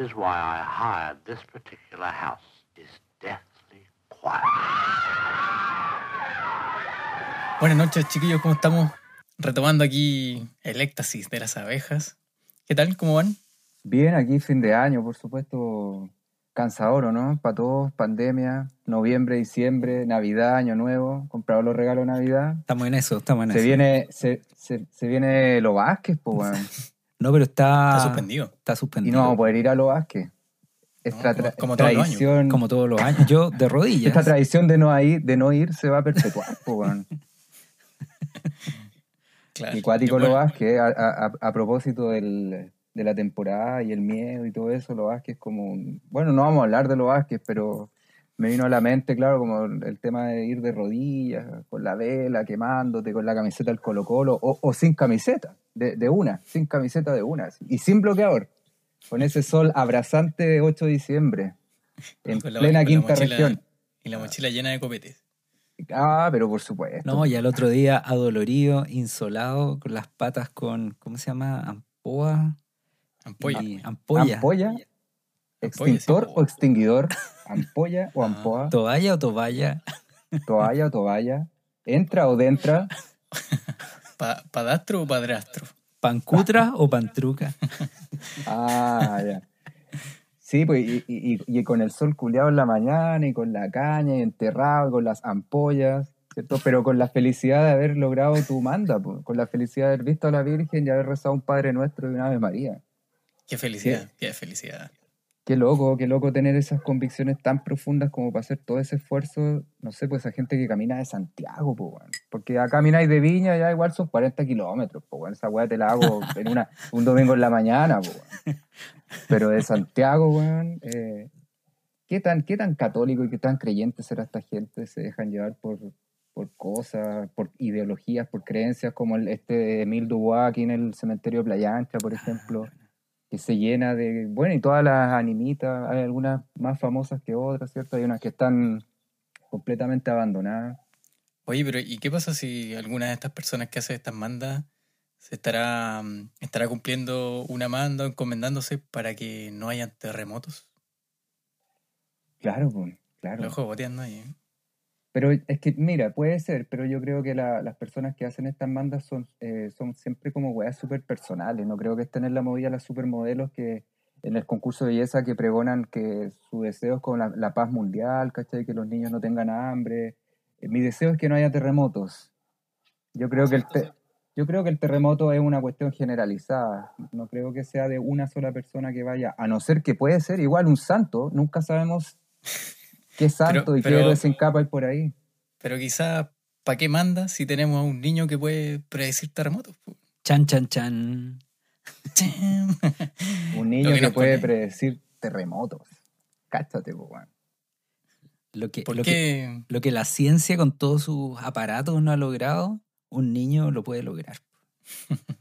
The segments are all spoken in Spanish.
Is why I hired this particular house. It's deathly quiet. Buenas noches, chiquillos, ¿cómo estamos? Retomando aquí el éxtasis de las abejas. ¿Qué tal? ¿Cómo van? Bien, aquí fin de año, por supuesto, cansador, ¿o ¿no? Para todos, pandemia, noviembre, diciembre, Navidad, Año Nuevo, comprado los regalos de Navidad. Estamos en eso, estamos en Se eso. viene, se, se, se viene los Vázquez, pues, weón. No, pero está, Está suspendido. Está Y suspendido. no vamos a poder ir a los Vázquez. Esta como- tra- como todos los años. tradición, Como todos los años. Yo de rodillas. esta tradición de no ir, de no ir se va a perpetuar, weón. Claro. Y cuático lo bueno, Vázquez, a, a- a- a propósito del- de la temporada y el miedo y todo eso, lo Vázquez como un- Bueno, no vamos a hablar de lo Vázquez, pero me vino a la mente, claro, como el tema de ir de rodillas, con la vela, quemándote, con la camiseta del Colo Colo, o, o sin camiseta, de, de una, sin camiseta de una, y sin bloqueador, con ese sol abrasante de 8 de diciembre, en la- plena quinta mochila- región. Y la mochila llena de copetes. Ah, pero por supuesto. No, y al otro día adolorido, insolado, con las patas con, ¿cómo se llama? Ampoa. Ampolla. y ampolla. ¿Ampolla? ¿Extintor sí. o extinguidor? ¿Ampolla o Ah. ampoa? Toalla o toballa. ¿Toalla o toalla? ¿Entra o dentra? Pa- ¿Padastro o padrastro? Pancutra o pantruca. Ah, ya. Sí, pues, y, y- y- y con el sol culeado en la mañana, y con la caña, y enterrado, y con las ampollas, ¿cierto? Pero con la felicidad de haber logrado tu manda, pues, con la felicidad de haber visto a la Virgen y haber rezado un Padre Nuestro y una Ave María. Qué felicidad, qué felicidad. Qué loco, qué loco tener esas convicciones tan profundas como para hacer todo ese esfuerzo, no sé, pues esa gente que camina de Santiago, pues. Porque acá camináis de Viña, ya igual son 40 kilómetros, pues. Esa weá te la hago en una, un domingo en la mañana, pues. Pero de Santiago, weón, eh, ¿qué, tan, ¿qué tan católico y qué tan creyente será esta gente? Se dejan llevar por, por cosas, por ideologías, por creencias, como el, este de Emile Dubois aquí en el cementerio de Playa Ancha, por ejemplo que se llena de, bueno, y todas las animitas, hay algunas más famosas que otras, ¿cierto? Hay unas que están completamente abandonadas. Oye, pero ¿y qué pasa si alguna de estas personas que hace estas mandas se estará, mm, estará cumpliendo una manda o encomendándose para que no hayan terremotos? Claro, pues, claro. Lo dejo boteando ahí. ¿eh? Pero es que, mira, puede ser, pero yo creo que la- las personas que hacen estas bandas son, eh, son siempre como weas súper personales. No creo que estén en la movida las supermodelos que en el concurso de belleza que pregonan que su deseo es con la, la paz mundial, ¿cachai? Que los niños no tengan hambre. Eh, mi deseo es que no haya terremotos. Yo creo que el, te- yo creo que el terremoto es una cuestión generalizada. No creo que sea de una sola persona que vaya, a no ser que puede ser igual un santo. Nunca sabemos qué santo y pero- qué héroe se encapa por ahí. Pero quizá, ¿para qué manda si tenemos a un niño que puede predecir terremotos? Chan, chan, chan. Un niño que puede pone- predecir terremotos. Cáchate, po, weón. Lo que, ¿Por lo, que, lo que la ciencia con todos sus aparatos no ha logrado, un niño lo puede lograr.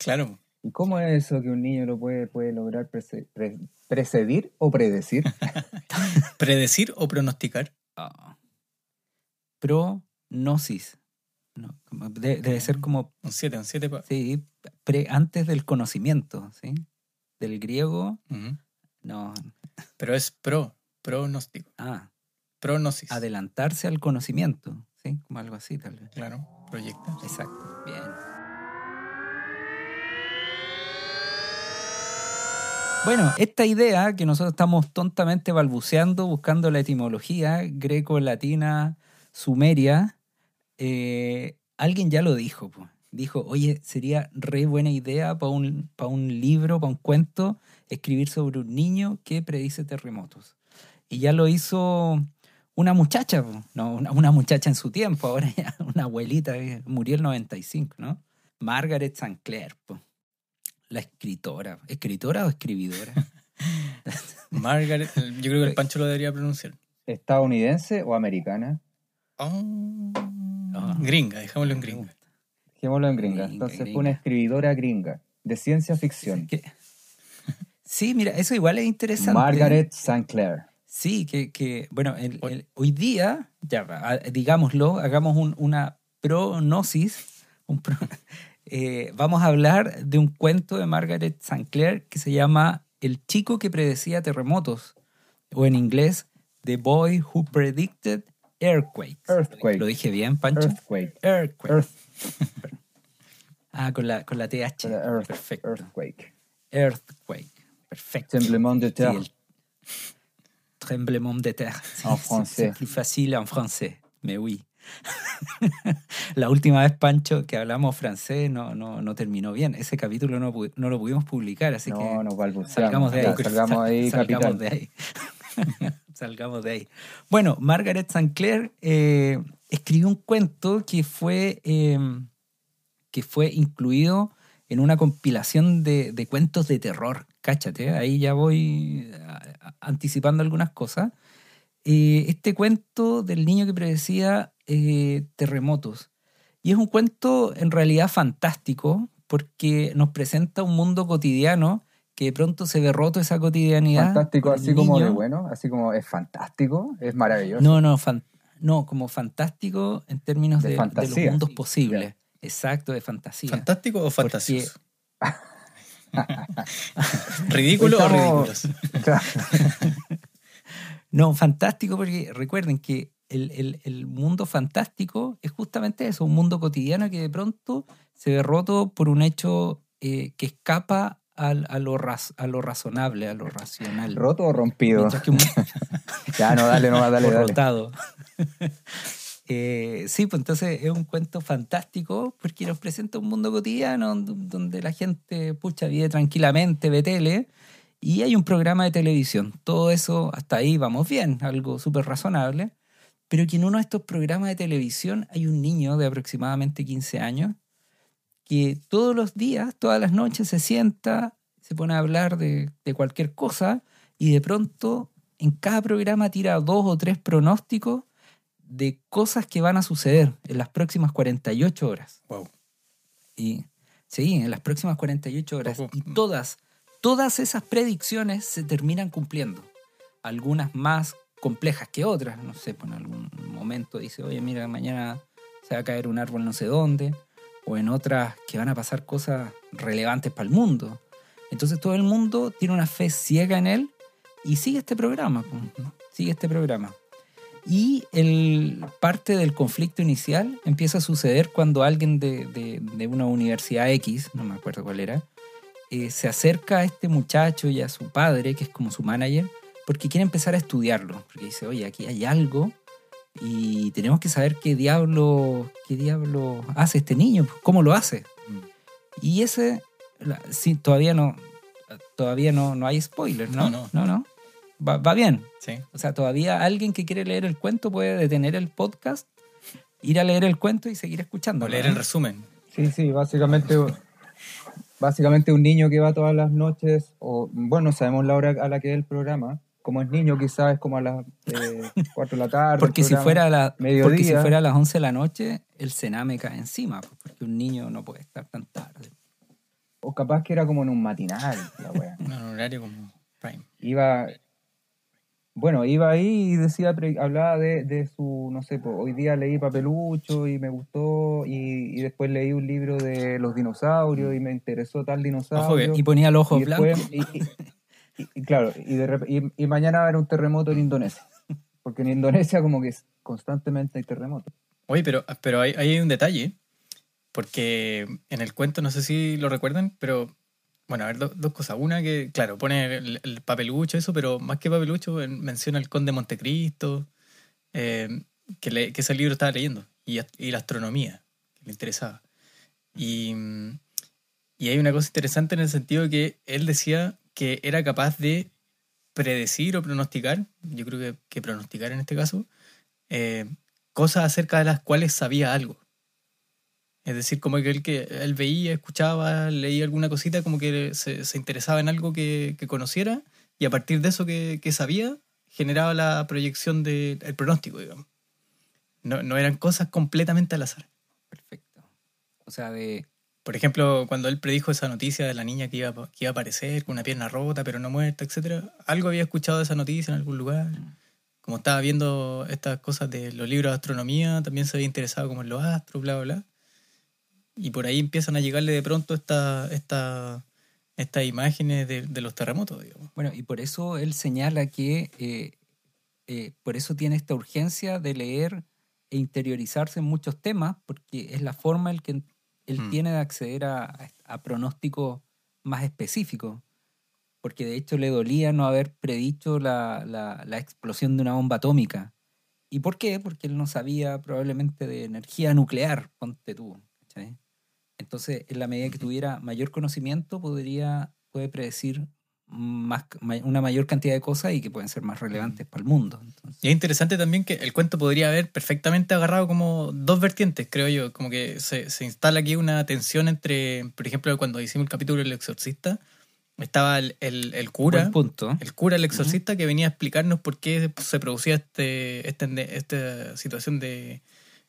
Claro, ¿Y cómo es eso que un niño lo puede, puede lograr pre- precedir o predecir? predecir o pronosticar. Ah. Prognosis. No, de- debe ser como Un 7, un 7. sí, pre- antes del conocimiento, ¿sí? Del griego, no. Pero es pro, pronóstico, Ah, pronosis. adelantarse al conocimiento, ¿sí? Como algo así, tal vez. Claro, proyecta. Exacto. Bien. Bueno, esta idea que nosotros estamos tontamente balbuceando, buscando la etimología greco-latina, sumeria, eh, alguien ya lo dijo. Dijo, oye, sería re buena idea para un, pa' un libro, para un cuento, escribir sobre un niño que predice terremotos. Y ya lo hizo una muchacha, no, una, muchacha en su tiempo, ahora ya una abuelita que murió el 95, ¿no? Margaret Sinclair, po. La escritora. ¿Escritora o escribidora? Margaret, yo creo que el Pancho lo debería pronunciar. ¿Estadounidense o americana? Oh, Ah. Gringa, dejámoslo en gringa. Dejémoslo en gringa. Gringa, Entonces fue una escribidora gringa de ciencia ficción. ¿Qué? Sí, mira, eso igual es interesante. Margaret Sinclair. Sí, que, que bueno, el- el- hoy día, ya, digámoslo, hagamos un- una pronosis. un pro- eh, vamos a hablar de un cuento de Margaret St. Clair que se llama El chico que predecía terremotos, o en inglés, The Boy Who Predicted Earthquakes. Earthquake. ¿Lo dije bien, Pancho? Earthquake. Earthquake. Earth, Ah, con la, con la TH. Earth, Perfecto. earthquake. Earthquake. Perfecto. Tremblement de terre. tremblement de terre. En Sí, français. C'est plus facile en français. Mais oui. La última vez, Pancho, que hablamos francés no, no, no terminó bien. Ese capítulo no, no lo pudimos publicar, así que No, salgamos de ahí. Ya, salgamos ahí, Salgamos capitán. de ahí. salgamos de ahí. Bueno, Margaret St. Clair eh, escribió un cuento que fue, eh, que fue incluido en una compilación de, de cuentos de terror. Cáchate, ahí ya voy anticipando algunas cosas. Eh, este cuento del niño que predecía eh, terremotos. Y es un cuento en realidad fantástico porque nos presenta un mundo cotidiano que de pronto se ve roto esa cotidianidad. Fantástico, así como de bueno, así como es fantástico, es maravilloso. No, no, fan- no, como fantástico en términos De de, de los fantasía. mundos posibles. Exacto, de fantasía. ¿Fantástico o Porque- fantasioso? ¿Ridículo o ridículos? Claro. No, fantástico porque recuerden que el, el- el mundo fantástico es justamente eso, un mundo cotidiano que de pronto se ve roto por un hecho eh, que escapa al- a, lo raz- a lo razonable, a lo racional. ¿Roto o rompido? Un- Ya, no, dale, no, dale, dale. rotado. Eh, sí, pues entonces es un cuento fantástico porque nos presenta un mundo cotidiano donde la gente, pucha, vive tranquilamente, ve tele y hay un programa de televisión. Todo eso, hasta ahí vamos bien, algo súper razonable. Pero que en uno de estos programas de televisión hay un niño de aproximadamente 15 años que todos los días, todas las noches se sienta, se pone a hablar de, de cualquier cosa y de pronto en cada programa tira dos o tres pronósticos de cosas que van a suceder en las próximas 48 horas. Wow. Y sí, en las próximas 48 horas. Y todas, todas esas predicciones se terminan cumpliendo. Algunas más complejas que otras. No sé, pues en algún momento dice, oye, mira, mañana se va a caer un árbol no sé dónde. O en otras que van a pasar cosas relevantes para el mundo. Entonces todo el mundo tiene una fe ciega en él y sigue este programa. pues. Sigue este programa. Y el, parte del conflicto inicial empieza a suceder cuando alguien de, de- de una universidad X, no me acuerdo cuál era, eh, se acerca a este muchacho y a su padre, que es como su manager, porque quiere empezar a estudiarlo. Porque dice, oye, aquí hay algo y tenemos que saber qué diablo, qué diablo hace este niño, cómo lo hace. Y ese, la- sí, todavía no, todavía no, no hay spoilers, ¿no? No, no. no. no. Va, va bien. Sí. O sea, todavía alguien que quiere leer el cuento puede detener el podcast, ir a leer el cuento y seguir escuchando. O leer el resumen. Sí, sí, básicamente, básicamente un niño que va todas las noches, o bueno, sabemos la hora a la que es el programa. Como es niño, quizás es como a las eh, 4 de la tarde. el Porque si, fuera a la, porque si fuera a las 11 de la noche, el cename cae encima, pues, porque un niño no puede estar tan tarde. O capaz que era como en un matinal, la wea. En un horario como prime. Iba. Bueno, iba ahí y decía, hablaba de, de su, no sé, pues, hoy día leí Papelucho y me gustó, y, y después leí un libro de los dinosaurios y me interesó tal dinosaurio. Y ponía los ojos y después- blancos. y- y- claro, y, mañana va a haber un terremoto en Indonesia. Porque en Indonesia como que constantemente hay terremotos. Oye, pero, pero hay, hay un detalle, porque en el cuento, no sé si lo recuerdan, pero bueno, a ver, do- dos cosas. Una que, claro, pone el, el papelucho, eso, pero más que papelucho, en- menciona el conde Montecristo, eh, que, que ese libro estaba leyendo, y, la astronomía, que le interesaba. Y, y hay una cosa interesante en el sentido de que él decía que era capaz de predecir o pronosticar, yo creo que, que pronosticar en este caso, eh, cosas acerca de las cuales sabía algo. Es decir, como que él, que él veía, escuchaba, leía alguna cosita, como que se, interesaba en algo que, que conociera y a partir de eso que, que sabía, generaba la proyección del pronóstico, digamos. No, no eran cosas completamente al azar. Perfecto. O sea, de Por ejemplo, cuando él predijo esa noticia de la niña que iba, que iba a aparecer con una pierna rota pero no muerta, etcétera, algo había escuchado de esa noticia en algún lugar. Como estaba viendo estas cosas de los libros de astronomía, también se había interesado como en los astros, bla, bla, bla. Y por ahí empiezan a llegarle de pronto esta, esta, estas imágenes de, de los terremotos, digamos. Bueno, y por eso él señala que eh, eh, por eso tiene esta urgencia de leer e interiorizarse en muchos temas, porque es la forma en que él Hmm. tiene de acceder a, a pronósticos más específicos. Porque de hecho le dolía no haber predicho la, la- la explosión de una bomba atómica. ¿Y por qué? Porque él no sabía probablemente de energía nuclear, ponte tú. Entonces, en la medida que tuviera mayor conocimiento, podría, puede predecir más, una mayor cantidad de cosas y que pueden ser más relevantes para el mundo. Entonces, Y es interesante también que el cuento podría haber perfectamente agarrado como dos vertientes, creo yo. Como que se, se instala aquí una tensión entre, por ejemplo, cuando hicimos el capítulo del exorcista, estaba el, el, el cura, punto. el cura, el exorcista, que venía a explicarnos por qué se producía este, este esta situación de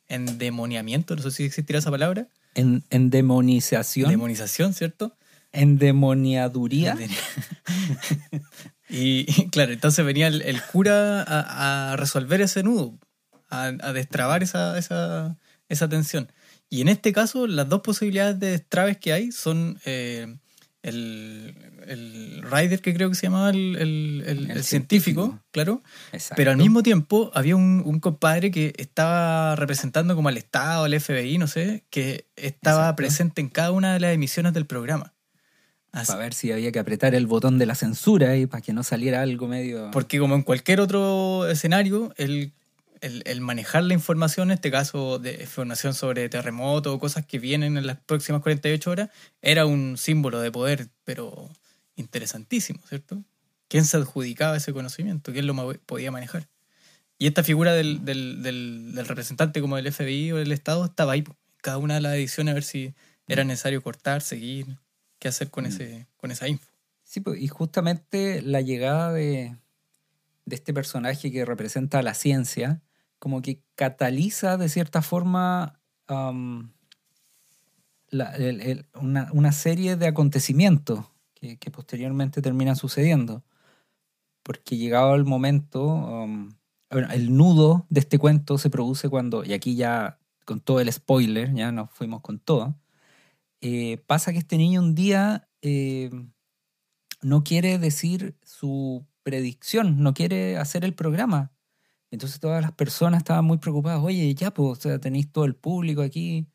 endemoniamiento, no sé si existirá esa palabra, En, endemonización, demonización, ¿cierto? Endemoniaduría. Y, claro, entonces venía el, el cura a, a resolver ese nudo, a, a destrabar esa, esa, esa tensión. Y en este caso, las dos posibilidades de destraves que hay son eh, el, el Ryder, que creo que se llamaba el, el- el- El el científico, científico. claro, Exacto. pero al mismo tiempo había un, un compadre que estaba representando como al Estado, al FBI, no sé, que estaba Exacto. presente en cada una de las emisiones del programa. Así- Para ver si había que apretar el botón de la censura y para que no saliera algo medio... Porque como en cualquier otro escenario, el, el- el manejar la información, en este caso de información sobre terremotos o cosas que vienen en las próximas 48 horas, era un símbolo de poder, pero interesantísimo, ¿cierto? ¿Quién se adjudicaba ese conocimiento? ¿Quién lo podía manejar? Y esta figura del, del- del- del representante como del FBI o del Estado estaba ahí, cada una de las ediciones, a ver si era necesario cortar, seguir, qué hacer con, Mm. ese, con esa info. Sí, pues, y justamente la llegada de, de este personaje que representa a la ciencia, como que cataliza de cierta forma am, la- el- el- una, una serie de acontecimientos que, que posteriormente terminan sucediendo. Porque llegado el momento, el nudo de este cuento se produce cuando, y aquí ya con todo el spoiler, ya nos fuimos con todo, eh, pasa que este niño un día... eh, no quiere decir su predicción, no quiere hacer el programa. Entonces todas las personas estaban muy preocupadas. Oye, ya, pues, o sea, tenéis todo el público aquí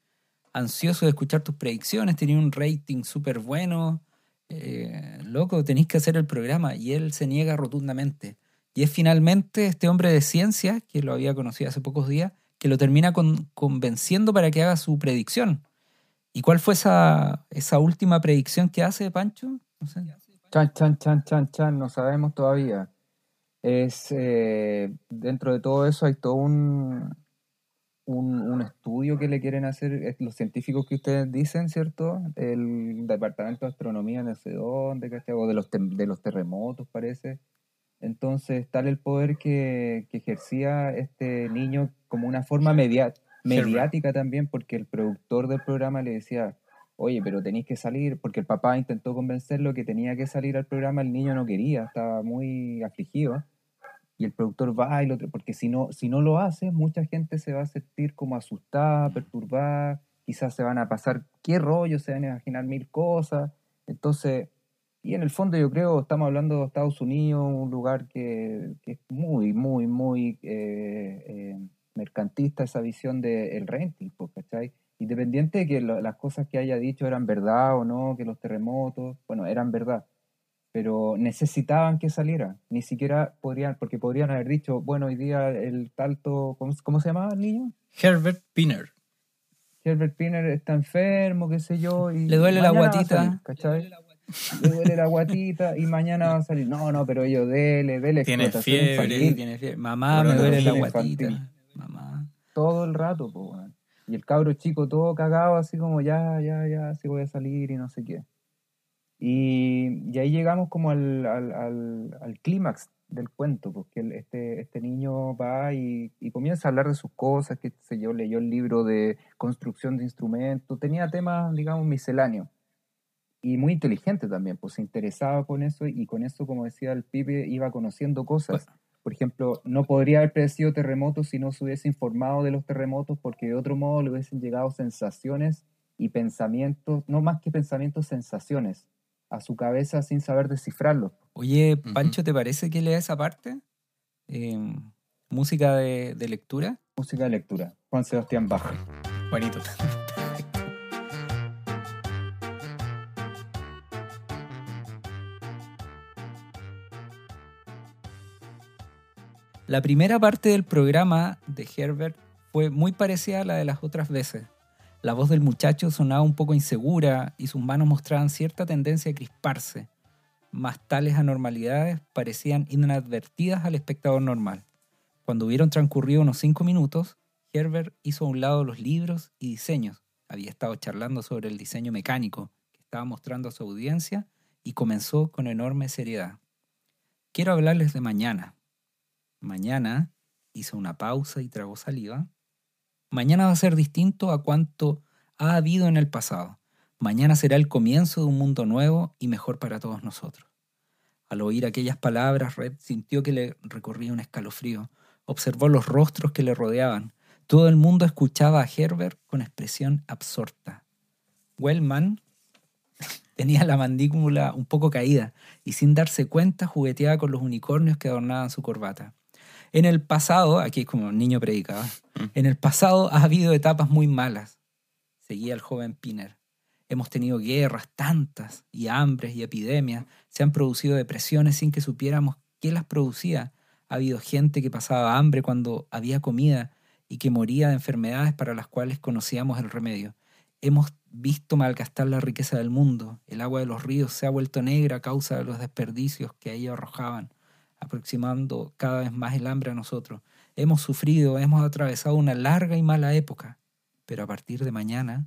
ansioso de escuchar tus predicciones, tenéis un rating súper bueno. eh, loco, tenéis que hacer el programa. Y él se niega rotundamente. Y es finalmente este hombre de ciencia, que lo había conocido hace pocos días, que lo termina con- convenciendo para que haga su predicción. ¿Y cuál fue esa, esa última predicción que hace Pancho? No sé. Chan, chan, chan, chan, chan, no sabemos todavía. Es, eh, dentro de todo eso hay todo un, un, un estudio que le quieren hacer los científicos que ustedes dicen, ¿cierto? El Departamento de Astronomía no sé dónde. O de los, de los terremotos, parece. Entonces, tal el poder que, que ejercía este niño como una forma media- mediática también, porque el productor del programa le decía, oye, pero tenéis que salir, porque el papá intentó convencerlo que tenía que salir al programa, el niño no quería, estaba muy afligido. Y el productor va y lo porque si no, si no lo hace, mucha gente se va a sentir como asustada, perturbada, quizás se van a pasar qué rollo, se van a imaginar mil cosas. Entonces, y en el fondo yo creo, estamos hablando de Estados Unidos, un lugar que, que es muy, muy, muy eh, eh, mercantista esa visión del renting, pues, ¿cachai? Independiente de que lo- las cosas que haya dicho eran verdad o no, que los terremotos, bueno, eran verdad, pero necesitaban que saliera, ni siquiera podrían, porque podrían haber dicho, bueno, hoy día el talto, ¿cómo, cómo se llamaba el niño? Herbert Pinner. Herbert Pinner está enfermo, qué sé yo, y Le duele la guatita. salir, ¿cachai? Le duele la guatita y mañana va a salir. No, no, pero ellos dele, dele Tiene fiebre, tiene fiebre. Mamá, Pero me duele la guatita. infantil. Todo el rato, po, weón. Y el cabro chico todo cagado, así como ya, ya, ya, sí voy a salir y no sé qué. Y, y ahí llegamos como al, al, al, al clímax del cuento, porque el- este, este niño va y, y comienza a hablar de sus cosas, que sé yo, leyó el libro de construcción de instrumentos, tenía temas, digamos, misceláneos. Y muy inteligente también, pues se interesaba con eso y con eso, como decía el Pipe, iba conociendo cosas. Por ejemplo, no podría haber predecido terremotos si no se hubiese informado de los terremotos, porque de otro modo le hubiesen llegado sensaciones y pensamientos, no más que pensamientos, sensaciones a su cabeza sin saber descifrarlos. Oye. Pancho, ¿te parece que lea esa parte? Eh, música de, de lectura. Música de lectura, Juan Sebastián Bach. Bonito. La primera parte del programa de Herbert fue muy parecida a la de las otras veces. La voz del muchacho sonaba un poco insegura y sus manos mostraban cierta tendencia a crisparse, mas tales anormalidades parecían inadvertidas al espectador normal. Cuando hubieron transcurrido unos cinco minutos, Herbert hizo a un lado los libros y diseños. Había estado charlando sobre el diseño mecánico que estaba mostrando a su audiencia y comenzó con enorme seriedad. Quiero hablarles de mañana. Mañana hizo una pausa y tragó saliva. Mañana va a ser distinto a cuanto ha habido en el pasado. Mañana será el comienzo de un mundo nuevo y mejor para todos nosotros. Al oír aquellas palabras, Red sintió que le recorría un escalofrío. Observó los rostros que le rodeaban. Todo el mundo escuchaba a Herbert con expresión absorta. Wellman tenía la mandíbula un poco caída y sin darse cuenta jugueteaba con los unicornios que adornaban su corbata. En el pasado, aquí es como un niño predicaba, en el pasado ha habido etapas muy malas, seguía el joven Piner. Hemos tenido guerras, tantas, y hambres y epidemias. Se han producido depresiones sin que supiéramos qué las producía. Ha habido gente que pasaba hambre cuando había comida y que moría de enfermedades para las cuales conocíamos el remedio. Hemos visto malgastar la riqueza del mundo. El agua de los ríos se ha vuelto negra a causa de los desperdicios que ahí arrojaban, aproximando cada vez más el hambre a nosotros. Hemos sufrido, hemos atravesado una larga y mala época, pero a partir de mañana,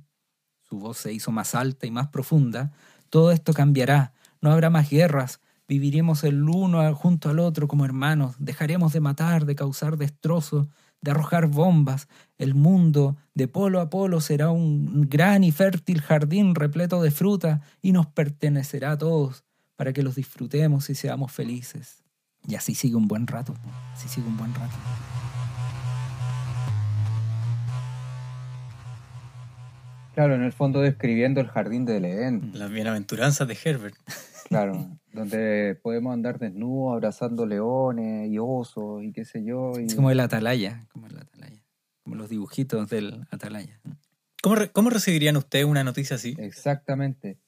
su voz se hizo más alta y más profunda, todo esto cambiará, no habrá más guerras, viviremos el uno junto al otro como hermanos, dejaremos de matar, de causar destrozos, de arrojar bombas, el mundo de polo a polo será un gran y fértil jardín repleto de fruta y nos pertenecerá a todos para que los disfrutemos y seamos felices. Y así sigue un buen rato, así sigue un buen rato. Claro, en el fondo describiendo el jardín del Edén, Las bienaventuranzas de Herbert. claro, donde podemos andar desnudos, abrazando leones y osos y qué sé yo. Y... Es como el atalaya, como el atalaya, como los dibujitos del atalaya. ¿Cómo, re- cómo recibirían ustedes una noticia así? Exactamente.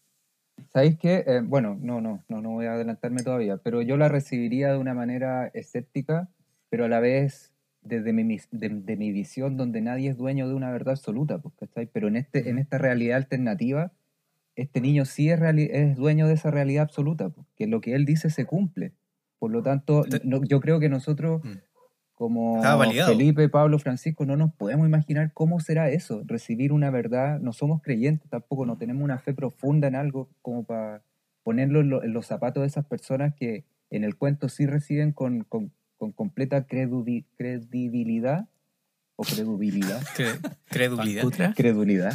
¿Sabéis qué? Eh, bueno, no, no, no, no voy a adelantarme todavía, pero yo la recibiría de una manera escéptica, pero a la vez desde mi, de, de mi visión donde nadie es dueño de una verdad absoluta, pues, ¿cachai? Pero en, este, en esta realidad alternativa, este niño sí es, es dueño de esa realidad absoluta, pues, que lo que él dice se cumple. Por lo tanto, no- yo creo que nosotros, Mm. Como. Felipe, Pablo, Francisco, no nos podemos imaginar cómo será eso, recibir una verdad. No somos creyentes tampoco, no tenemos una fe profunda en algo como para ponerlo en, lo- en los zapatos de esas personas que en el cuento sí reciben con, con- con completa credubi- credibilidad o credubilidad. Cre- Credulidad. ¿Pancutra? Credulidad.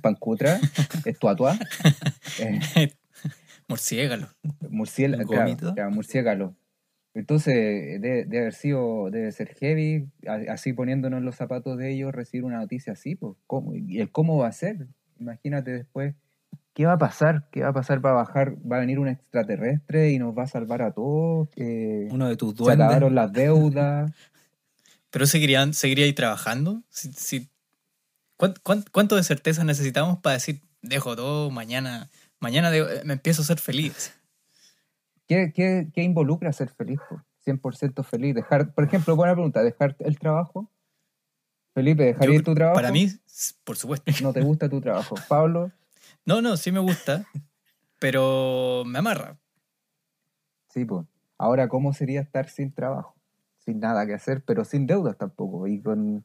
Pancutra, estuatua, eh, Murciégalo. murciélago, ¿Un claro, gómito? claro, murciélago. Entonces, debe, debe haber sido, debe ser heavy, así poniéndonos los zapatos de ellos, recibir una noticia así, pues, ¿cómo? ¿Y el cómo va a ser? Imagínate después, ¿qué va a pasar? ¿Qué va a pasar? ¿Va a bajar, va a venir un extraterrestre y nos va a salvar a todos? Eh, Uno de tus se acabaron duendes. las deudas. ¿Pero seguirían, seguiría ahí trabajando? Si, si- ¿cuán- cuán- cuánto de certeza necesitamos para decir, dejo todo, mañana, mañana de- me empiezo a ser feliz? ¿Qué, qué, qué involucra ser feliz? po? 100% feliz. Dejar, por ejemplo, buena pregunta, ¿dejar el trabajo? Felipe, ¿dejar Yo- ir tu trabajo? Para mí, por supuesto. No te gusta tu trabajo. Pablo, No, no, sí me gusta, pero me amarra. sí, pues. Ahora, ¿cómo sería estar sin trabajo? Sin nada que hacer, pero sin deudas tampoco. Y con.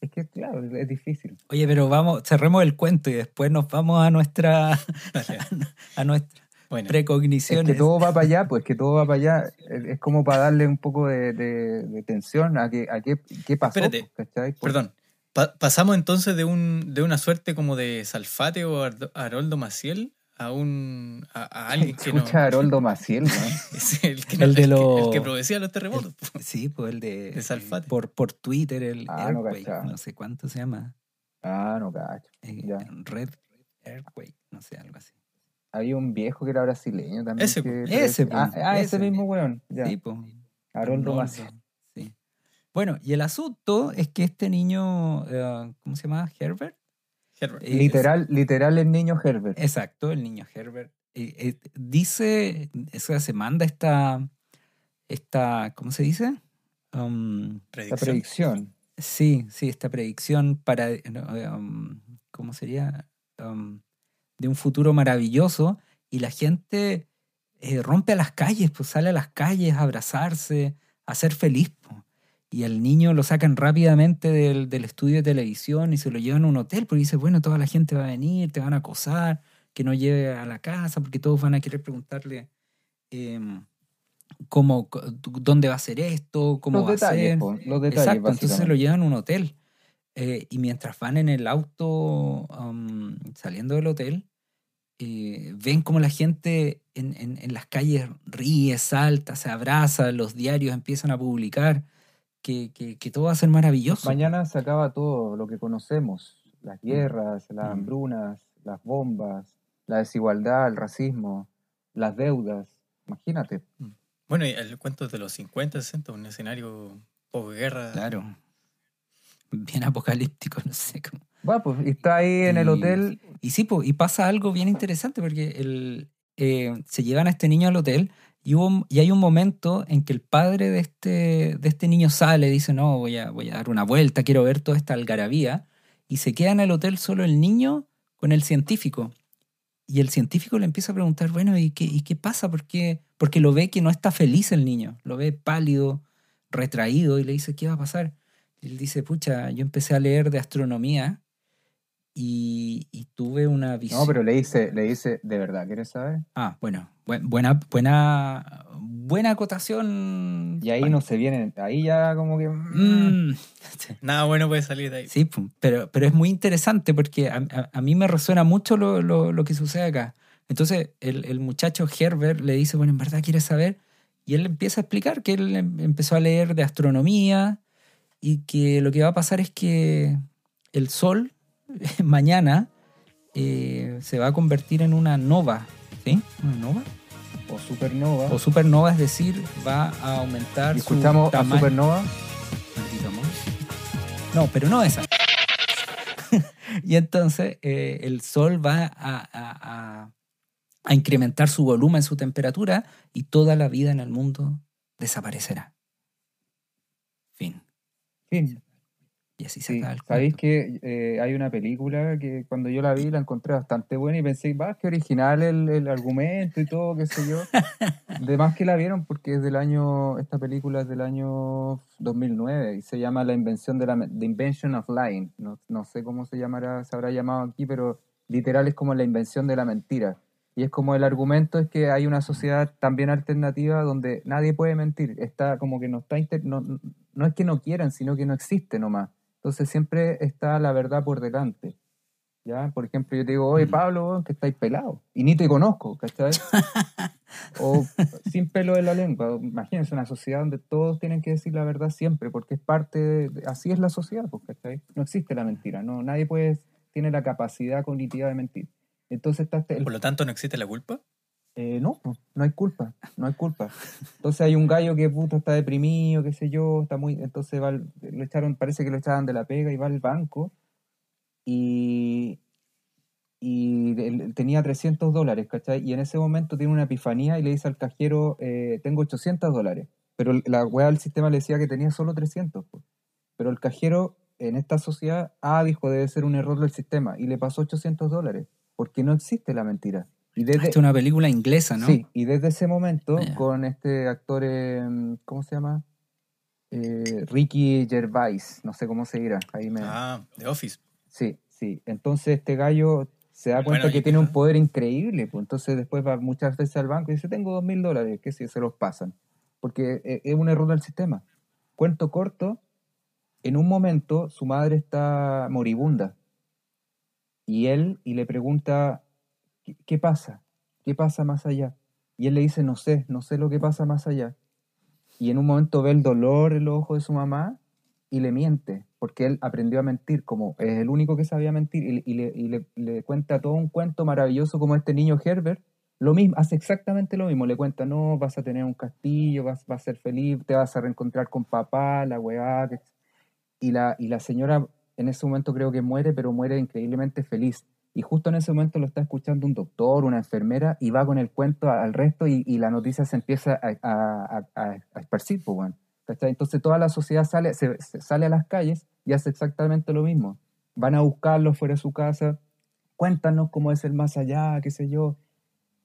Es que, claro, es difícil. Oye, pero vamos, cerremos el cuento y después nos vamos a nuestra, a nuestra, Bueno, Es que todo va para allá, pues que todo va para allá. Es como para darle un poco de, de- de tensión a, que, a qué, qué pasó. Espérate, pues, ¿cachai? Por- perdón. Pa- pasamos entonces de un de una suerte como de Salfate o Ardo- Haroldo Maciel a un a, a alguien que no Escucha a Haroldo Maciel, ¿no? es el que, no- El de el que- los- el que producía los terremotos. po. Sí, pues el de, De Salfate. Por, por Twitter, el Ah, no no sé cuánto se llama. Ah, no cacho. eh. Red Earthquake, no sé, algo así. Había un viejo que era brasileño también. Ese, que-. Ese, ah, ah, ese ese. mismo weón. Ya. Sí, pues. Haroldo sí. Bueno, y el asunto es que este niño, eh, ¿cómo se llama? Herbert. Herbert. Eh, Literal, literal el niño Herbert. Exacto, el niño Herbert. eh, eh, dice, o sea, se manda esta, esta, ¿cómo se dice? Um, La Predicción. predicción. sí, sí, esta predicción para, um, ¿cómo sería? Um, de un futuro maravilloso y la gente eh, rompe a las calles, pues sale a las calles a abrazarse, a ser feliz. Y el niño lo sacan rápidamente del, del estudio de televisión y se lo llevan a un hotel porque dice, bueno, toda la gente va a venir, te van a acosar, que no lleve a la casa porque todos van a querer preguntarle em, cómo, dónde va a ser esto, cómo Los va a detalles, ser. po, los detalles, Exacto, entonces se lo llevan a un hotel. Eh, y mientras van en el auto um, saliendo del hotel, eh, ven como la gente en, en- en las calles ríe, salta, se abraza, los diarios empiezan a publicar que, que- que todo va a ser maravilloso. Mañana se acaba todo lo que conocemos. Las guerras, las Mm. hambrunas, las bombas, la desigualdad, el racismo, las deudas. Imagínate. Bueno, y el cuento de los 50, 60, un escenario posguerra. Claro. Bien apocalíptico, no sé cómo. Va, pues, y está ahí en el hotel. Y sí, po, y pasa algo bien interesante porque el, eh, se llevan a este niño al hotel y, hubo, y hay un momento en que el padre de este, de este niño sale dice, no, voy a, voy a dar una vuelta, quiero ver toda esta algarabía. Y se queda en el hotel solo el niño con el científico. Y el científico le empieza a preguntar, bueno, ¿y qué, y qué pasa? ¿Por qué? Porque lo ve que no está feliz el niño, lo ve pálido, retraído y le dice, ¿qué va a pasar? Y él dice, pucha, yo empecé a leer de astronomía y, y tuve una visión. No, pero le dice, le dice, ¿de verdad quieres saber? Ah, bueno, buen- buena, buena, buena acotación. Y ahí Bueno, no se vienen, ahí ya como que... mm. Nada bueno puede salir de ahí. Sí, pero, pero es muy interesante porque a, a- a mí me resuena mucho lo, lo- lo que sucede acá. Entonces el, el muchacho Herbert le dice, bueno, en verdad quieres saber. Y él empieza a explicar que él em- empezó a leer de astronomía y que lo que va a pasar es que el Sol mañana eh, se va a convertir en una nova. ¿Sí? ¿Una nova? O supernova. O supernova, es decir, va a aumentar Y su escuchamos a tamaño. supernova. No, pero no esa. y entonces eh, el Sol va a, a- a- a incrementar su volumen, su temperatura, y toda la vida en el mundo desaparecerá. Fin. Fin. Y así se Sí, acaba el sabéis cuento. que eh, hay una película que cuando yo la vi la encontré bastante buena y pensé, va, qué original el, el argumento y todo, qué sé yo. De más que la vieron porque es del año, esta película es del año 2009 y se llama La invención de la, The Invention of Lying. No, no sé cómo se llamará, se habrá llamado aquí, pero literal es como la invención de la mentira. Y es como el argumento es que hay una sociedad también alternativa donde nadie puede mentir. Está como que no está, inter- no, no es que no quieran, sino que no existe nomás. Entonces siempre está la verdad por delante. ¿Ya? Por ejemplo, yo te digo, oye Mm. Pablo, que estáis pelado. Y ni te conozco, ¿cachai? o sin pelo en la lengua. Imagínense una sociedad donde todos tienen que decir la verdad siempre, porque es parte de, de- así es la sociedad, pues, ¿cachai? No existe la mentira, no, nadie puede, tiene la capacidad cognitiva de mentir. Entonces está este- el Por lo tanto, no existe la culpa. Eh, no, pues, no hay culpa, no hay culpa. Entonces hay un gallo que puta está deprimido, qué sé yo, está muy, entonces va, lo echaron, parece que lo echaban de la pega y va al banco y, y tenía 300 dólares, ¿cachai? Y en ese momento tiene una epifanía y le dice al cajero, eh, tengo 800 dólares. Pero la weá del sistema le decía que tenía solo 300. pues. Pero el cajero en esta sociedad, ah, dijo, debe ser un error del sistema y le pasó 800 dólares, porque no existe la mentira. Y desde, Esta es una película inglesa, ¿no? Sí, y desde ese momento, Ah, ya. con este actor, eh, ¿cómo se llama? Eh, Ricky Gervais, no sé cómo se dirá. Ahí me... Ah, The Office. Sí, sí. Entonces este gallo se da cuenta Bueno, que tiene un poder increíble. Pues. Entonces después va muchas veces al banco y dice, tengo dos mil dólares, que si se los pasan. Porque eh, es un error del sistema. Cuento corto, en un momento su madre está moribunda. Y él, y le pregunta, ¿qué, pasa? ¿Qué pasa más allá? Y él le dice, no sé, no sé lo que pasa más allá. Y en un momento ve el dolor en los ojos de su mamá y le miente, porque él aprendió a mentir, como es el único que sabía mentir, y, le, le- cuenta todo un cuento maravilloso como este niño Herbert, lo mismo, hace exactamente lo mismo, le cuenta, no, vas a tener un castillo, vas, vas a ser feliz, te vas a reencontrar con papá, la weá, y la, y la señora en ese momento creo que muere, pero muere increíblemente feliz. Y justo en ese momento lo está escuchando un doctor, una enfermera, y va con el cuento al resto y, y la noticia se empieza a, a, a- a esparcir, pues, bueno. Entonces toda la sociedad sale, se, sale a las calles y hace exactamente lo mismo. Van a buscarlo fuera de su casa, cuéntanos cómo es el más allá, qué sé yo.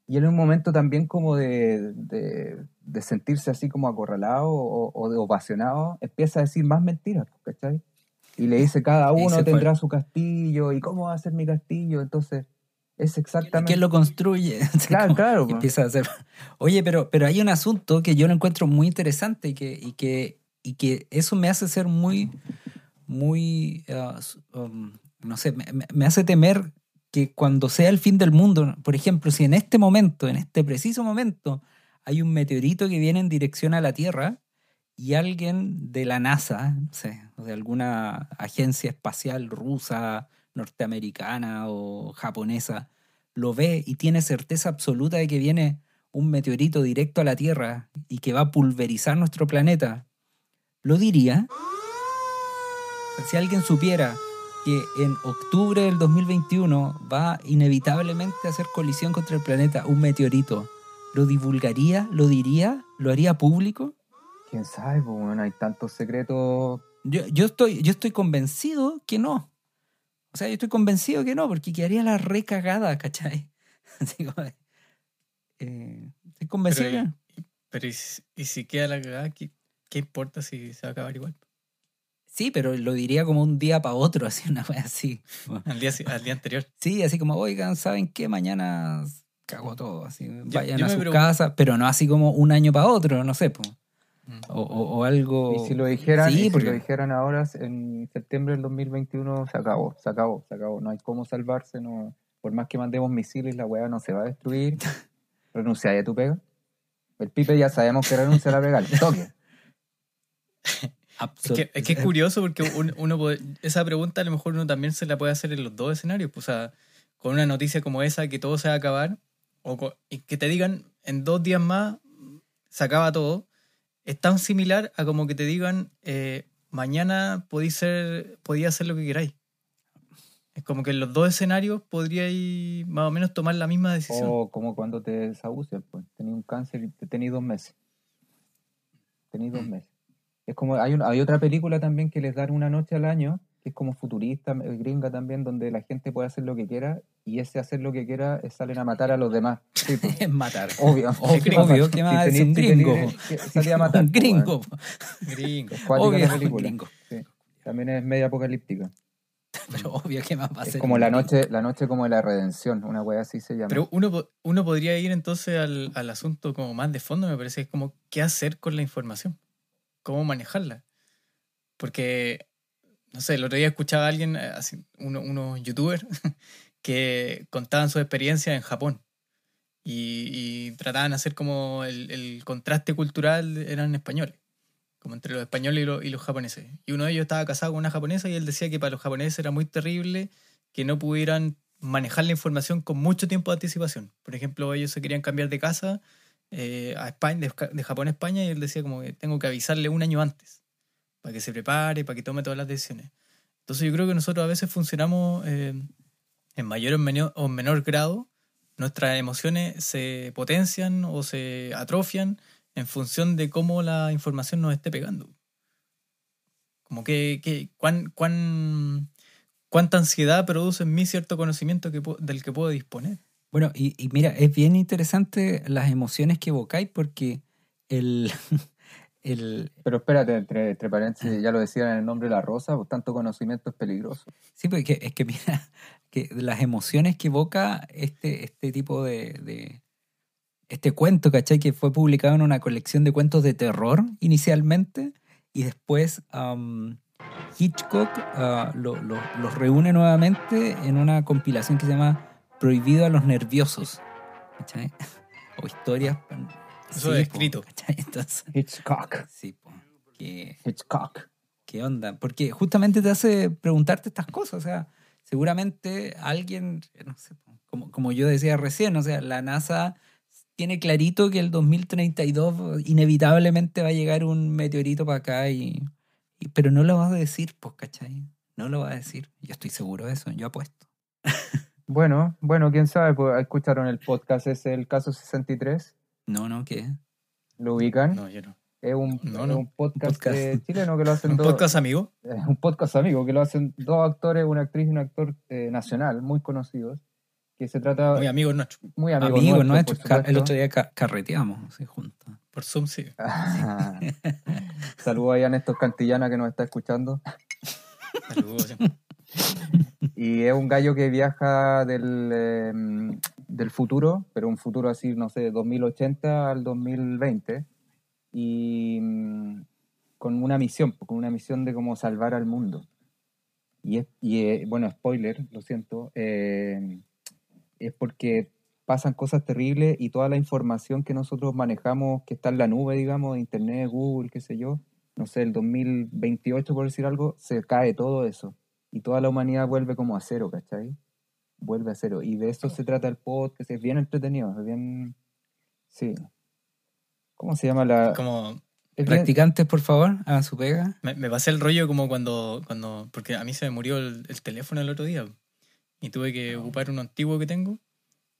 Y en un momento también como de, de, de sentirse así como acorralado o, o de ovacionado, empieza a decir más mentiras, ¿cachai? Y le dice, cada uno fue- tendrá su castillo, ¿y cómo va a ser mi castillo? Entonces, es exactamente... ¿Quién lo construye? Claro, claro, po. empieza a hacer. Oye, pero, pero hay un asunto que yo lo encuentro muy interesante y que, y que, y que eso me hace ser muy, muy, um, no sé, me- me hace temer que cuando sea el fin del mundo, por ejemplo, si en este momento, en este preciso momento, hay un meteorito que viene en dirección a la Tierra y alguien de la NASA, no sé, de alguna agencia espacial rusa, norteamericana o japonesa, lo ve y tiene certeza absoluta de que viene un meteorito directo a la Tierra y que va a pulverizar nuestro planeta, ¿lo diría? Si alguien supiera que en octubre del 2021 va inevitablemente a hacer colisión contra el planeta un meteorito, ¿lo divulgaría? ¿Lo diría? ¿Lo haría público? ¿Quién sabe? Pues, bueno, hay tantos secretos Yo, yo, estoy, yo estoy convencido que no. O sea, yo estoy convencido que no, porque quedaría la recagada, ¿cachai? Así como, eh, estoy convencido Pero, que pero y, si- y si queda la cagada, ¿qué, qué importa si se va a acabar igual? Sí, pero lo diría como un día para otro, así, una wea así. Al día, al día anterior. Sí, así como, oigan, ¿saben qué? Mañana cago todo, así, vayan yo a pregun- casas, pero no así como un año para otro, no sé, po. O, o- o algo... Y si lo dijeran, Sí, si lo dijeran ahora, en septiembre del 2021, se acabó, se acabó, se acabó. No hay cómo salvarse, no, por más que mandemos misiles, la weá no se va a destruir. Renuncia a tu pega. El Pipe ya sabemos que renuncia a la pega, toque. Es que, es que es curioso porque un- uno puede- esa pregunta a lo mejor uno también se la puede hacer en los dos escenarios. Pues, o sea, con una noticia como esa que todo se va a acabar o y que te digan en dos días más se acaba todo, es tan similar a como que te digan eh, mañana podéis ser, podéis hacer lo que queráis. Es como que en los dos escenarios podríais más o menos tomar la misma decisión. O como cuando te desahucias, pues. Tenías un cáncer y te tenéis dos meses. Tenéis dos Mm. meses. Es como, hay, una- hay otra película también que les dan una noche al año, que es como futurista, eh, gringa también, donde la gente puede hacer lo que quiera y ese hacer lo que quiera es salen a matar a los demás. Sí, pues. es matar. Obvio. Obvio, obvio, ¿qué más es un gringo? que salir a matar. un gringo. bueno. Gringo. Es Obvio, película. gringo. Sí. También es media apocalíptica. Pero obvio que más va a Es ser como un la noche, la noche como de la redención, una wea así se llama. Pero uno, uno podría ir entonces al, al asunto como más de fondo, me parece, es como qué hacer con la información, cómo manejarla. Porque, no sé, el otro día escuchaba a alguien, eh, uno, unos youtubers, que contaban su experiencia en Japón. Y, trataban de hacer como el, el contraste cultural, eran españoles, como entre los españoles y, los- y los japoneses. Y uno de ellos estaba casado con una japonesa y él decía que para los japoneses era muy terrible que no pudieran manejar la información con mucho tiempo de anticipación. Por ejemplo, ellos se querían cambiar de casa eh, a España, de, de Japón a España y él decía como que tengo que avisarle un año antes para que se prepare, para que tome todas las decisiones. Entonces yo creo que nosotros a veces funcionamos eh, en mayor o menor, grado, nuestras emociones se potencian o se atrofian en función de cómo la información nos esté pegando. Como que, que cuán, cuán, cuánta ansiedad produce en mí cierto conocimiento del que puedo disponer. Bueno, y mira, es bien interesante las emociones que evocáis porque el, el, Pero espérate, entre, entre paréntesis, ya lo decían en el nombre de la rosa, pues tanto conocimiento es peligroso. Sí, porque es que mira, que las emociones que evoca este, este tipo de, de- Este cuento, ¿cachai? Que fue publicado en una colección de cuentos de terror inicialmente y después am, Hitchcock lo- lo- los reúne nuevamente en una compilación que se llama Prohibido a los nerviosos, ¿cachai? O historias... Eso sí, es po, escrito. ¿cachai? Entonces, Hitchcock. sí, po, que... Hitchcock. ¿Qué onda? Porque justamente te hace preguntarte estas cosas. O sea, seguramente alguien, no sé, como, como yo decía recién, o sea, la NASA tiene clarito que el 2032 inevitablemente va a llegar un meteorito para acá y, y- pero no lo vas a decir, pues, ¿cachai? No lo va a decir. Yo estoy seguro de eso, yo apuesto. Bueno, bueno, quién sabe, pues escucharon el podcast, es el caso 63, No, no, ¿qué? lo ubican. No, yo no. Es un, No, es un podcast, podcast. eh, chileno que lo hacen Un dos. podcast amigo. eh, un podcast amigo que lo hacen dos actores, una actriz y un actor eh, nacional, muy conocidos, que se trata Muy amigo nuestro. muy amigos Amigos, nuestros, El otro día ca- carreteamos así, juntos. Por Zoom, sí. Ah. Saludos ahí a Néstor Cantillana que nos está escuchando. Saludos, sí. Y es un gallo que viaja del, eh, del futuro, pero un futuro así, no sé, 2080 al 2020, y mm, con una misión, con una misión de cómo salvar al mundo. Y, es, y eh, bueno, spoiler, lo siento, eh, es porque pasan cosas terribles y toda la información que nosotros manejamos, que está en la nube, digamos, Internet, Google, qué sé yo, no sé, el 2028, por decir algo, se cae todo eso y toda la humanidad vuelve como a cero, ¿cachai? Vuelve a cero. Y de eso se trata el podcast, es bien entretenido, es bien... Sí. ¿Cómo se llama la...? Como es bien- Practicantes, por favor, hagan su pega. me, me pasé el rollo como cuando, cuando. Porque a mí se me murió el, el teléfono el otro día. Y tuve que ocupar uno antiguo que tengo.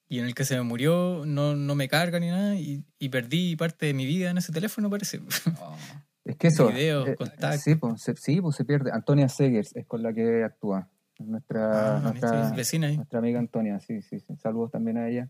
Y en el que se me murió, no, no me carga ni nada. Y, y perdí parte de mi vida en ese teléfono, parece. Es que eso... Videos, eh, contactos. sí, pues se, sí, pues se pierde. Antonia Segers es con la que actúa. Nuestra, Ah, nuestra, vecina ahí. nuestra amiga Antonia, sí, sí, sí. Saludos también a ella.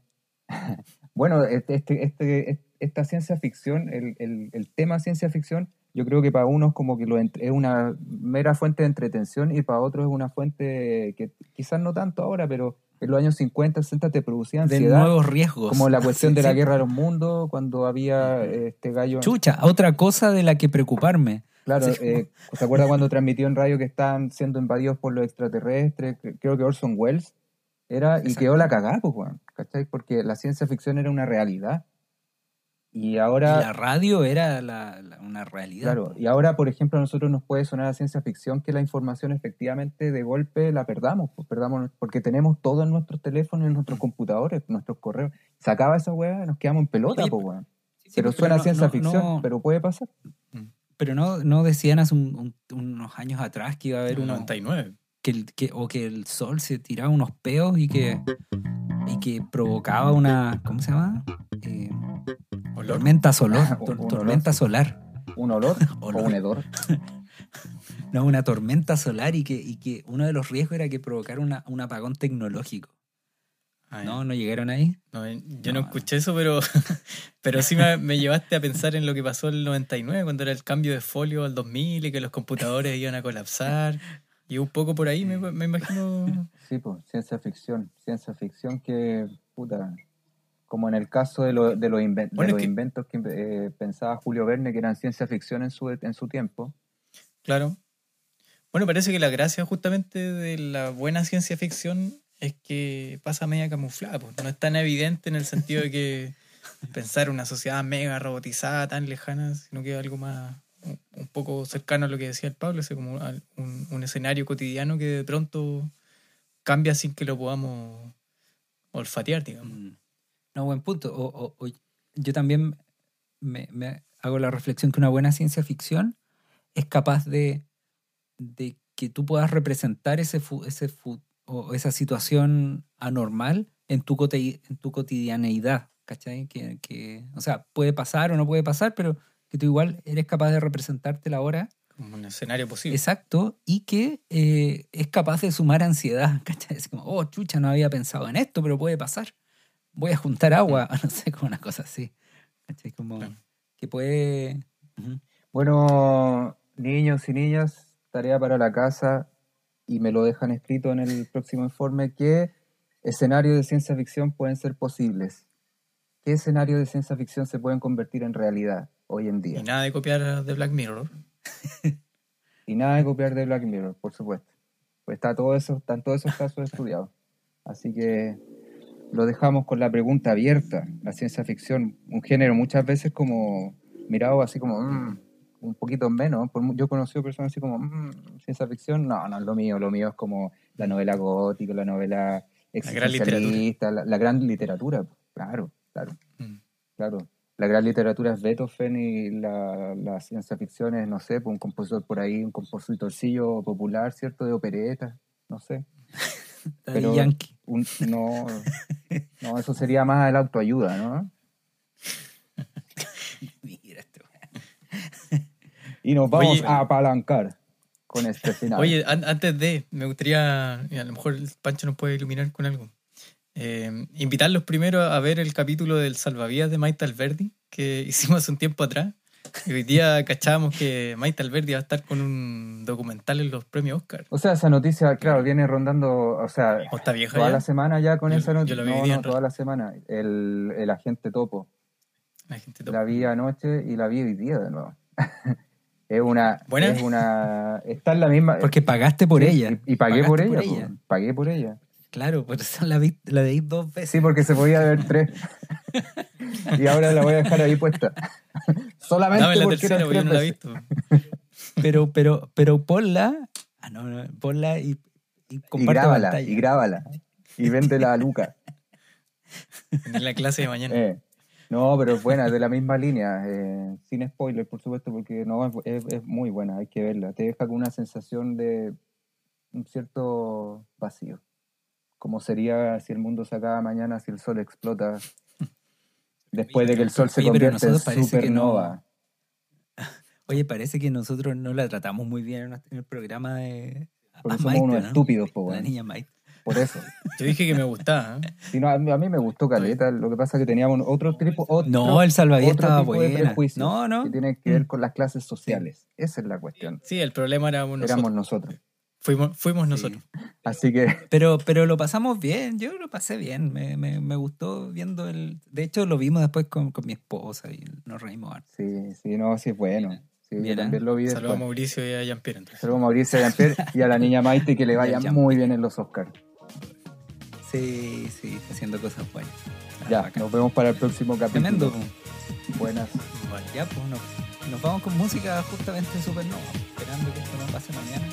bueno, este, este, este- esta ciencia ficción, el, el, el tema ciencia ficción, yo creo que para unos como que lo es una mera fuente de entretención y para otros es una fuente que quizás no tanto ahora, pero en los años 50, 60 te producía De ansiedad. nuevos riesgos. Como la cuestión Sí, de la sí. guerra de los mundos, cuando había eh, este gallo... Chucha, otra cosa de la que preocuparme. Claro, Sí. eh, ¿se acuerda cuando transmitió en radio que estaban siendo invadidos por los extraterrestres? Cre- Creo que Orson Welles era, y Exacto. quedó la cagada, pues, ¿cachai? Porque la ciencia ficción era una realidad. Y Y ahora, la radio era la- la- una realidad. claro, y ahora, por ejemplo, a nosotros nos puede sonar a ciencia ficción que la información efectivamente de golpe la perdamos, pues perdamos, porque tenemos todo en nuestros teléfonos, en nuestros computadores, en nuestros correos. Se acaba esa y nos quedamos en pelota, Oye, pues, weón. Sí, Pero pues, suena a ciencia no- ficción, no- pero puede pasar. Pero no, no decían hace un- un- unos años atrás que iba a haber uno 99. que, el- que- o que el sol se tiraba unos peos y que y que provocaba una ¿cómo se llama? Eh, Olor. tormenta solar, Un- tor- un tormenta olor. solar, Un olor o Olor. un hedor. no una tormenta solar y que y que uno de los riesgos era que provocara una, un apagón tecnológico. Ah, ¿No? ¿No llegaron ahí? No, yo no, No, escuché eso, pero, pero sí me, me llevaste a pensar en lo que pasó en el 99, cuando era el cambio de folio al 2000 y que los computadores iban a colapsar. Y un poco por ahí me, me imagino. Sí, pues, ciencia ficción. Ciencia ficción que, puta, como en el caso de, lo- de los, inven- de Bueno, los que- inventos que eh, pensaba Julio Verne, que eran ciencia ficción en su, en su tiempo. Claro. Bueno, parece que la gracia justamente de la buena ciencia ficción es que pasa media camuflada. Pues. No es tan evidente en el sentido de que pensar una sociedad mega robotizada, tan lejana, sino que algo más, un- poco cercano a lo que decía el Pablo, ese como un, un escenario cotidiano que de pronto cambia sin que lo podamos olfatear, digamos. Mm. No, buen punto. O, o- o- yo también me, me hago la reflexión que una buena ciencia ficción es capaz de, de que tú puedas representar ese, fu- ese fu- o esa situación anormal en tu, en tu cotidianeidad. ¿Cachai? Que, que, o sea, puede pasar o no puede pasar, pero que tú igual eres capaz de representártela ahora Como un escenario posible. Exacto, y que eh, es capaz de sumar ansiedad, ¿cachai? Es como, oh, chucha, no había pensado en esto, pero puede pasar. Voy a juntar agua, no sé, como una cosa así. ¿Cachai? Como Claro. que puede... Bueno, niños y niñas, tarea para la casa y me lo dejan escrito en el próximo informe. ¿Qué escenarios de ciencia ficción pueden ser posibles? ¿Qué escenarios de ciencia ficción se pueden convertir en realidad hoy en día? Y nada de copiar de Black Mirror. Y nada de copiar de Black Mirror, por supuesto. Pues está todo eso, están todos esos casos estudiados. Así que lo dejamos con la pregunta abierta. La ciencia ficción, un género muchas veces como mirado así como mm, un poquito menos. Yo he conocido personas así como mm, ciencia ficción. No, no es lo mío. Lo mío es como la novela gótica, la novela existencialista, la, la gran literatura. Claro, claro. Mm. Claro, la gran literatura es Beethoven y la, la ciencia ficción es, no sé, pues un compositor por ahí, un compositorcillo popular, ¿cierto? De opereta, no sé. Pero-. Un- no, no, eso sería más el autoayuda, ¿no? Mira este weón. Y nos vamos Oye. a apalancar con este final. Oye, an- antes de, me gustaría, a lo mejor el Pancho nos puede iluminar con algo. Eh, invitarlos primero a ver el capítulo del Salvavidas de Maite Alberdi que hicimos hace un tiempo atrás. Y hoy día cachábamos que Maite Alberdi va a estar con un documental en los premios Oscar. O sea, esa noticia, claro, viene rondando, o sea, ¿O está vieja toda ya? la semana ya con Yo- esa yo noticia. la vi No, no, toda la semana. El, el agente topo. La gente La vi anoche y la vi hoy día de nuevo. es una. ¿Buena? Es una. Está en la misma. Porque pagaste por Sí, ella. Y, y pagué por ella, por. Pagué por ella. Claro, por eso la, vi, la veí dos veces. Sí, porque se podía ver tres. y ahora la voy a dejar ahí puesta. Solamente Dame la porque tercera, porque no la he visto. Pero, pero, pero ponla. Ah, no, no, ponla y, y Y grábala, pantalla. y grábala. Y véndela a Luca. En la clase de mañana. Eh, no, pero es buena, es de la misma línea. eh, sin spoiler, por supuesto, porque no es, muy buena, hay que verla. Te deja con una sensación de un cierto vacío. Como sería si el mundo se acaba mañana, si el sol explota. Después de que el sol se convierte en que no- supernova. Oye, parece que nosotros no la tratamos muy bien en el programa de. Porque somos Maite, unos ¿no? estúpidos, po, La niña Maite. Por eso. Yo dije que me gustaba. ¿eh? No, a, mí, a mí me gustó Caleta, lo que pasa es que teníamos otro tipo, otro, No, el salvavidas estaba buena. No, no. que tienen que ver con las clases sociales. Esa es la cuestión. Sí, el problema éramos nosotros. Éramos nosotros. Fuimos, fuimos nosotros. Así que Pero, pero lo pasamos bien, yo lo pasé bien, me, me, me gustó viendo el... De hecho, lo vimos después con, con mi esposa y nos reímos harto. sí, sí, no, sí es bueno. Sí, yo Bien, también lo vi Saludos a. Mauricio y a Jean-Pierre. Saludos a Mauricio y a Jean-Pierre y a la niña Maite que le vaya muy bien en los Oscars. Sí, sí, haciendo cosas buenas. Ah, Ya, bacán. nos vemos para el próximo capítulo. Tremendo. Buenas. Bueno. Ya, pues nos, nos vamos con música justamente supernova, esperando que esto no pase mañana.